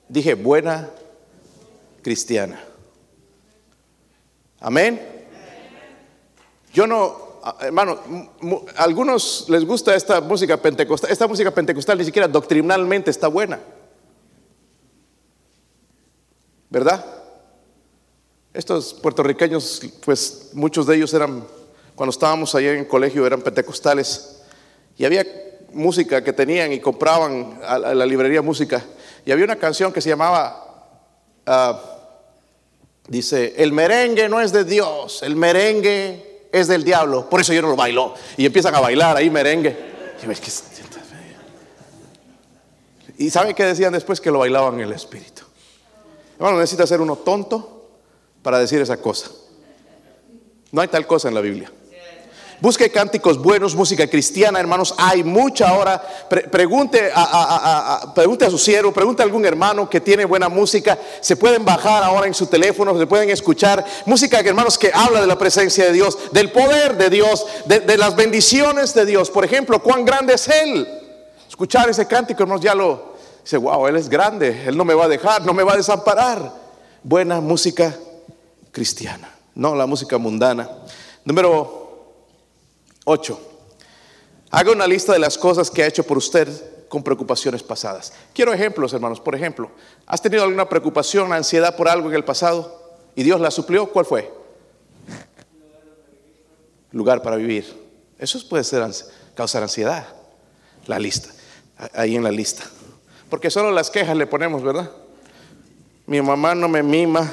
dije buena cristiana. Amén. Yo no, hermano, algunos les gusta esta música pentecostal. Esta música pentecostal ni siquiera doctrinalmente está buena. ¿Verdad? Estos puertorriqueños, pues muchos de ellos eran, cuando estábamos allá en el colegio, eran pentecostales. Y había música que tenían y compraban a la librería música. Y había una canción que se llamaba, ah, dice, el merengue no es de Dios, el merengue es del diablo, por eso yo no lo bailo. Y empiezan a bailar ahí merengue. Y sabe que decían después que lo bailaban el espíritu. Hermano, necesita ser uno tonto para decir esa cosa. No hay tal cosa en la Biblia. Busque cánticos buenos, música cristiana, hermanos. Hay mucha ahora. pregunte, a, pregunte a su siervo, pregunte a algún hermano que tiene buena música. Se pueden bajar ahora en su teléfono, se pueden escuchar música, hermanos, que habla de la presencia de Dios, del poder de Dios, de, las bendiciones de Dios. Por ejemplo, cuán grande es Él. Escuchar ese cántico, hermanos, ya lo dice, wow, Él es grande, Él no me va a dejar, no me va a desamparar. Buena música cristiana, no la música mundana. Número 8. Haga una lista de las cosas que ha hecho por usted con preocupaciones pasadas. Quiero ejemplos, hermanos. Por ejemplo, ¿has tenido alguna preocupación, ansiedad por algo en el pasado y Dios la suplió? ¿Cuál fue? Lugar para vivir. Eso puede ser causar ansiedad. La lista. Ahí en la lista. Porque solo las quejas le ponemos, ¿verdad? Mi mamá no me mima.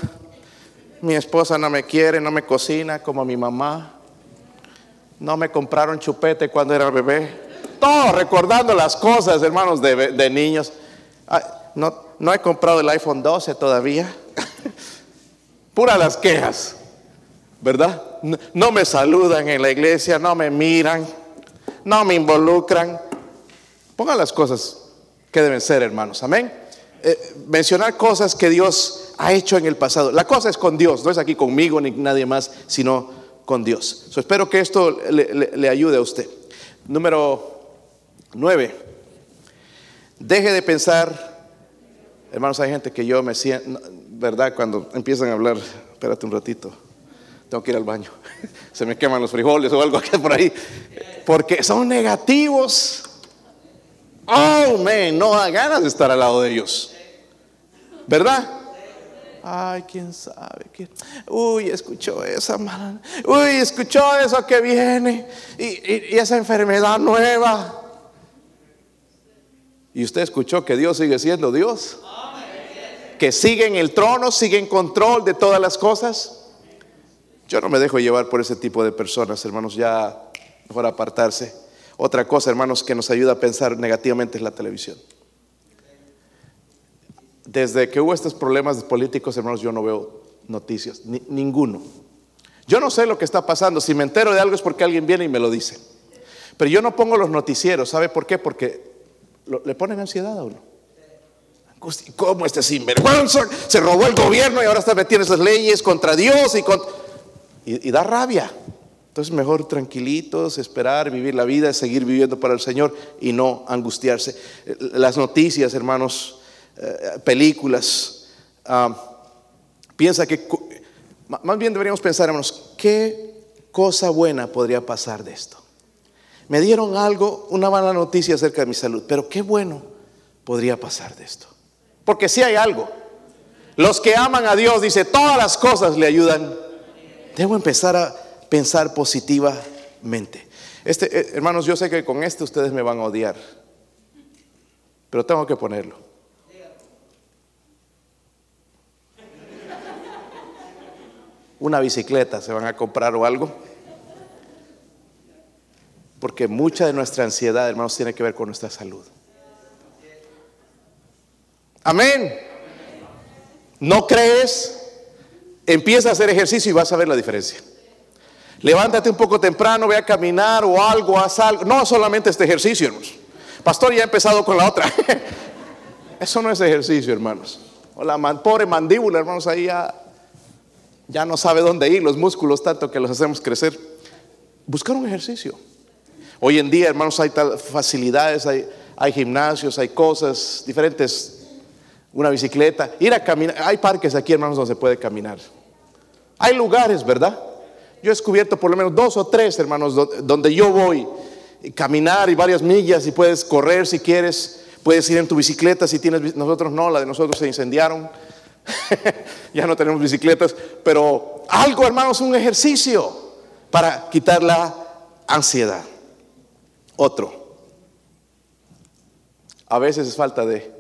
Mi esposa no me quiere, no me cocina como mi mamá. No me compraron chupete cuando era bebé. Todo recordando las cosas, hermanos, de, niños. no, no he comprado el iPhone 12 todavía. *laughs* Pura las quejas, ¿verdad? No, me saludan en la iglesia, no me miran, no me involucran. Pongan las cosas que deben ser, hermanos. Amén. Eh, mencionar cosas que Dios ha hecho en el pasado. La cosa es con Dios, no es aquí conmigo ni nadie más, sino con Dios. espero que esto le, ayude a usted. Número nueve, deje de pensar, hermanos, hay gente que yo me siento, ¿verdad? Cuando empiezan a hablar, espérate un ratito, tengo que ir al baño, *laughs* se me queman los frijoles o algo aquí por ahí, porque son negativos. Oh, man, no da ganas de estar al lado de ellos, ¿verdad? Ay, quién sabe. Uy, escuchó esa mala. Uy, escuchó eso que viene. Y, esa enfermedad nueva. Y usted escuchó que Dios sigue siendo Dios. Que sigue en el trono, sigue en control de todas las cosas. Yo no me dejo llevar por ese tipo de personas, hermanos. Ya mejor apartarse. Otra cosa, hermanos, que nos ayuda a pensar negativamente es la televisión desde que hubo estos problemas políticos, hermanos, yo no veo noticias, ninguno. Yo no sé lo que está pasando. Si me entero de algo es porque alguien viene y me lo dice. Pero yo no pongo los noticieros. ¿Sabe por qué? Porque le ponen ansiedad a uno. ¿Cómo este sinvergüenza se robó el gobierno y ahora está metiendo esas leyes contra Dios y, y da rabia? Entonces mejor tranquilitos, esperar, vivir la vida, seguir viviendo para el Señor y no angustiarse. Las noticias, hermanos, eh, películas. Ah, piensa que, más bien deberíamos pensar, hermanos, ¿qué cosa buena podría pasar de esto? Me dieron algo, una mala noticia acerca de mi salud, pero qué bueno podría pasar de esto. Porque si hay algo. Los que aman a Dios, dice, todas las cosas le ayudan. Debo empezar a pensar positivamente. Este, eh, hermanos, yo sé que con este ustedes me van a odiar, pero tengo que ponerlo. Una bicicleta, se van a comprar o algo. Porque mucha de nuestra ansiedad, hermanos, tiene que ver con nuestra salud. Amén. ¿No crees? Empieza a hacer ejercicio y vas a ver la diferencia. Levántate un poco temprano, ve a caminar o algo, haz algo. No solamente este ejercicio, hermanos. Pastor ya ha empezado con la otra. *laughs* Eso no es ejercicio, hermanos. O la pobre mandíbula, hermanos, ahí ya, ya no sabe dónde ir, los músculos tanto que los hacemos crecer. Buscar un ejercicio. Hoy en día, hermanos, hay facilidades, hay, gimnasios, hay cosas diferentes, una bicicleta, ir a caminar. Hay parques aquí, hermanos, donde se puede caminar. Hay lugares, ¿verdad? Yo he descubierto por lo menos dos o tres, hermanos, donde yo voy, caminar y varias millas y puedes correr si quieres, puedes ir en tu bicicleta si tienes, nosotros no, la de nosotros se incendiaron, *laughs* ya no tenemos bicicletas, pero algo, hermanos, un ejercicio para quitar la ansiedad. Otro, a veces es falta de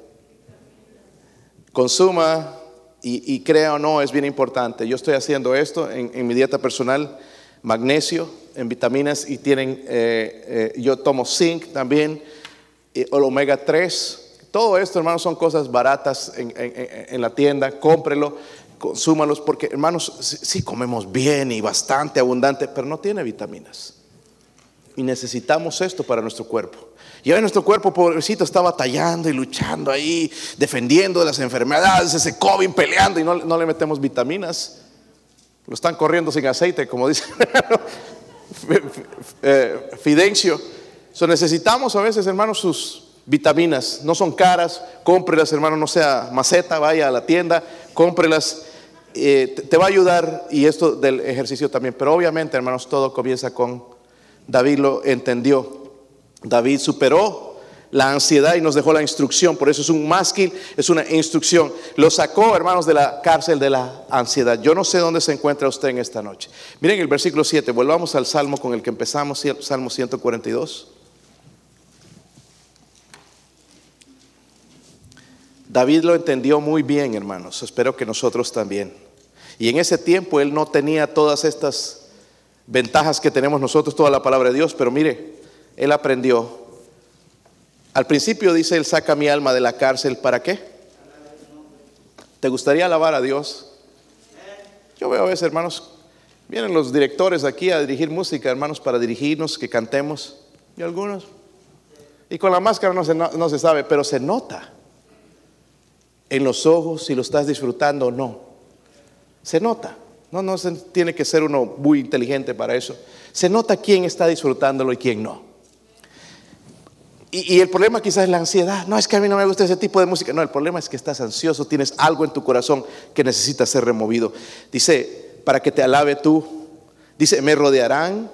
consuma y, crea o no, es bien importante. Yo estoy haciendo esto en, mi dieta personal, magnesio en vitaminas y tienen, eh, eh, yo tomo zinc también, el omega 3. Todo esto, hermanos, son cosas baratas en, la tienda, cómprelo, consúmalos, porque, hermanos, sí comemos bien y bastante abundante, pero no tiene vitaminas. Y necesitamos esto para nuestro cuerpo. Y hoy nuestro cuerpo, pobrecito, está batallando y luchando ahí, defendiendo de las enfermedades, ese COVID, peleando y no, le metemos vitaminas. Lo están corriendo sin aceite, como dice *laughs* eh, Fidencio. So, necesitamos a veces, hermanos, sus vitaminas. No son caras, cómprelas, hermano, no sea maceta, vaya a la tienda, cómprelas. Eh, te va a ayudar y esto del ejercicio también. Pero obviamente, hermanos, todo comienza con David lo entendió. David superó la ansiedad y nos dejó la instrucción. Por eso es un másquil, es una instrucción. Lo sacó, hermanos, de la cárcel de la ansiedad. Yo no sé dónde se encuentra usted en esta noche. Miren el versículo 7. Volvamos al salmo con el que empezamos, Salmo 142. David lo entendió muy bien, hermanos. Espero que nosotros también. Y en ese tiempo él no tenía todas estas ventajas que tenemos nosotros, toda la palabra de Dios, pero mire, él aprendió. Al principio dice, Él saca mi alma de la cárcel, ¿para qué? ¿Te gustaría alabar a Dios? Yo veo a veces, hermanos, vienen los directores aquí a dirigir música, hermanos, para dirigirnos, que cantemos, y algunos. Y con la máscara no se, no, se sabe, pero se nota en los ojos si lo estás disfrutando o no. Se nota. No, no tiene que ser uno muy inteligente para eso. Se nota quién está disfrutándolo y quién no. Y, el problema quizás es la ansiedad. No es que a mí no me gusta ese tipo de música. No, el problema es que estás ansioso, tienes algo en tu corazón que necesita ser removido. Dice, para que te alabe tú. Dice, me rodearán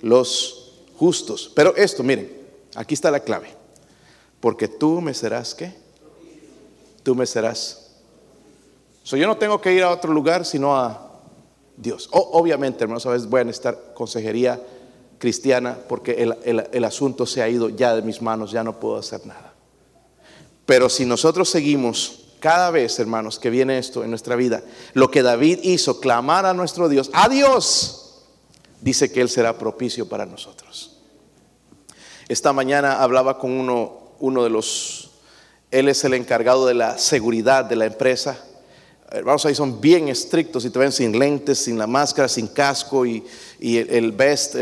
los justos. Pero esto, miren, aquí está la clave. Porque tú me serás, ¿qué? Tú me serás. So, yo no tengo que ir a otro lugar sino a Dios. obviamente, hermanos, a veces voy a necesitar consejería cristiana porque el, asunto se ha ido ya de mis manos, ya no puedo hacer nada. Pero si nosotros seguimos cada vez, hermanos, que viene esto en nuestra vida, lo que David hizo, clamar a nuestro Dios, a Dios, dice que Él será propicio para nosotros. Esta mañana hablaba con uno, uno de los, Él es el encargado de la seguridad de la empresa hermanos ahí son bien estrictos y te ven sin lentes, sin la máscara, sin casco y, el, vest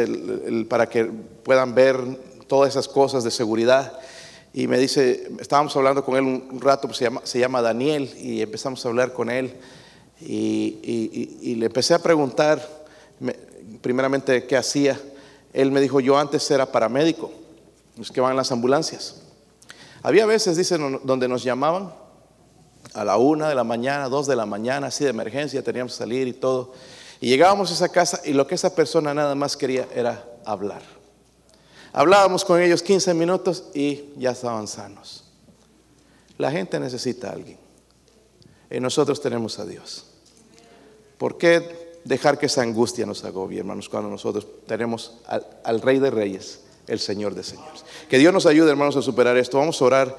para que puedan ver todas esas cosas de seguridad. Y me dice, estábamos hablando con él un, rato, pues se, llama, Daniel, y empezamos a hablar con él. Y, le empecé a preguntar, primeramente, qué hacía. Él me dijo, yo antes era paramédico, los que van en las ambulancias. Había veces, dicen, donde nos llamaban a la una de la mañana, dos de la mañana, así de emergencia, teníamos que salir y todo. Y llegábamos a esa casa y lo que esa persona nada más quería era hablar. Hablábamos con ellos 15 minutos y ya estaban sanos. La gente necesita a alguien. Y nosotros tenemos a Dios. ¿Por qué dejar que esa angustia nos agobie, hermanos, cuando nosotros tenemos al, al Rey de Reyes, el Señor de Señores? Que Dios nos ayude, hermanos, a superar esto. Vamos a orar.